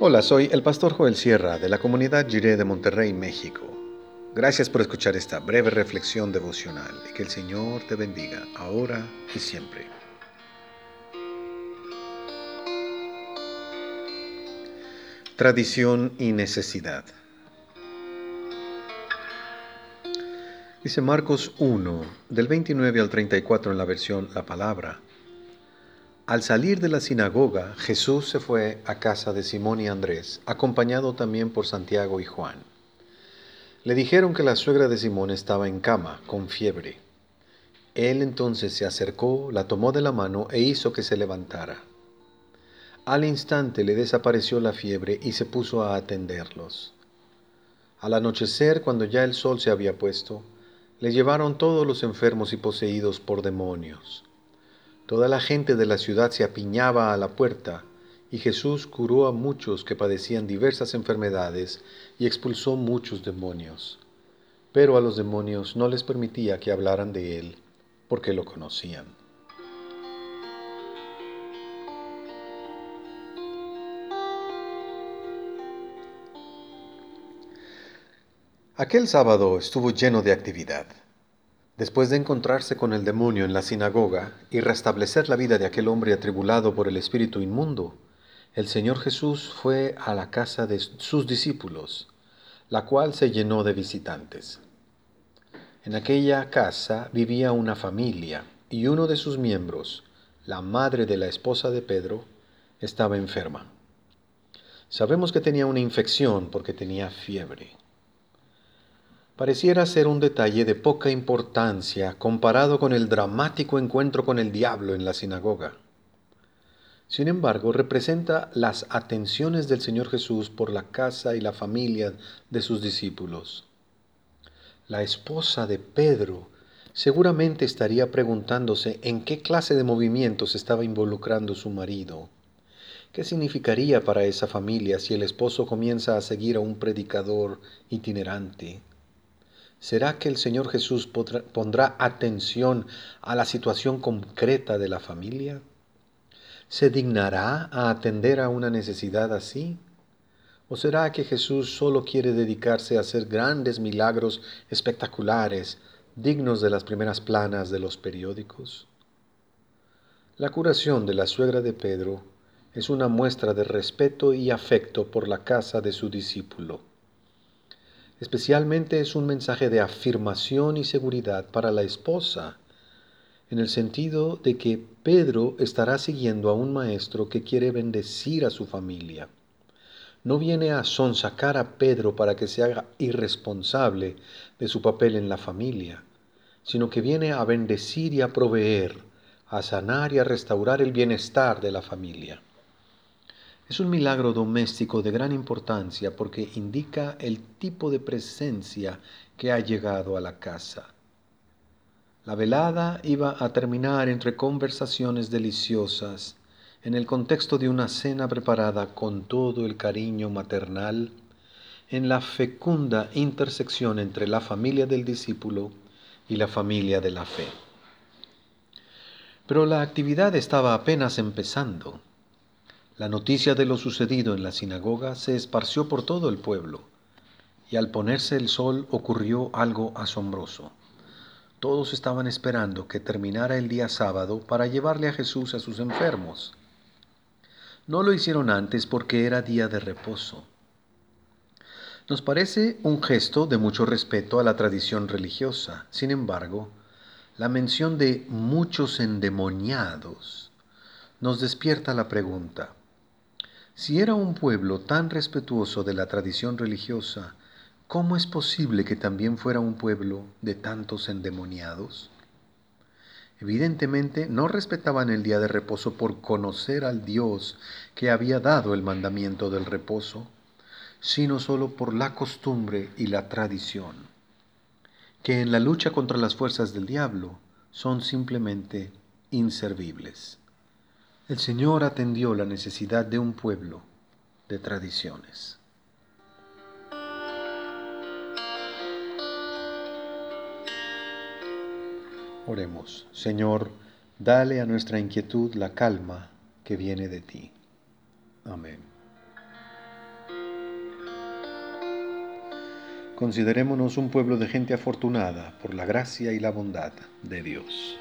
Hola, soy el pastor Joel Sierra de la comunidad Jiré de Monterrey, México. Gracias por escuchar esta breve reflexión devocional y que el Señor te bendiga ahora y siempre. Tradición y necesidad. Dice Marcos 1, del 29 al 34 en la versión La Palabra. Al salir de la sinagoga, Jesús se fue a casa de Simón y Andrés, acompañado también por Santiago y Juan. Le dijeron que la suegra de Simón estaba en cama, con fiebre. Él entonces se acercó, la tomó de la mano e hizo que se levantara. Al instante le desapareció la fiebre y se puso a atenderlos. Al anochecer, cuando ya el sol se había puesto, le llevaron todos los enfermos y poseídos por demonios Toda la gente de la ciudad se apiñaba a la puerta, y Jesús curó a muchos que padecían diversas enfermedades y expulsó muchos demonios. Pero a los demonios no les permitía que hablaran de él, porque lo conocían. Aquel sábado estuvo lleno de actividad. Después de encontrarse con el demonio en la sinagoga y restablecer la vida de aquel hombre atribulado por el espíritu inmundo, el Señor Jesús fue a la casa de sus discípulos, la cual se llenó de visitantes. En aquella casa vivía una familia y uno de sus miembros, la madre de la esposa de Pedro, estaba enferma. Sabemos que tenía una infección porque tenía fiebre pareciera ser un detalle de poca importancia comparado con el dramático encuentro con el diablo en la sinagoga. Sin embargo, representa las atenciones del Señor Jesús por la casa y la familia de sus discípulos. La esposa de Pedro seguramente estaría preguntándose en qué clase de movimientos estaba involucrando su marido. ¿Qué significaría para esa familia si el esposo comienza a seguir a un predicador itinerante? ¿Será que el Señor Jesús pondrá atención a la situación concreta de la familia? ¿Se dignará a atender a una necesidad así? ¿O será que Jesús solo quiere dedicarse a hacer grandes milagros espectaculares, dignos de las primeras planas de los periódicos? La curación de la suegra de Pedro es una muestra de respeto y afecto por la casa de su discípulo. Especialmente es un mensaje de afirmación y seguridad para la esposa, en el sentido de que Pedro estará siguiendo a un maestro que quiere bendecir a su familia. No viene a sonsacar a Pedro para que se haga irresponsable de su papel en la familia, sino que viene a bendecir y a proveer, a sanar y a restaurar el bienestar de la familia. Es un milagro doméstico de gran importancia porque indica el tipo de presencia que ha llegado a la casa. La velada iba a terminar entre conversaciones deliciosas, en el contexto de una cena preparada con todo el cariño maternal, en la fecunda intersección entre la familia del discípulo y la familia de la fe. Pero la actividad estaba apenas empezando. La noticia de lo sucedido en la sinagoga se esparció por todo el pueblo, y al ponerse el sol ocurrió algo asombroso. Todos estaban esperando que terminara el día sábado para llevarle a Jesús a sus enfermos. No lo hicieron antes porque era día de reposo. Nos parece un gesto de mucho respeto a la tradición religiosa. Sin embargo, la mención de muchos endemoniados nos despierta la pregunta, si era un pueblo tan respetuoso de la tradición religiosa, ¿cómo es posible que también fuera un pueblo de tantos endemoniados? Evidentemente no respetaban el día de reposo por conocer al Dios que había dado el mandamiento del reposo, sino solo por la costumbre y la tradición, que en la lucha contra las fuerzas del diablo son simplemente inservibles. El Señor atendió la necesidad de un pueblo de tradiciones. Oremos, Señor, dale a nuestra inquietud la calma que viene de ti. Amén. Considerémonos un pueblo de gente afortunada por la gracia y la bondad de Dios.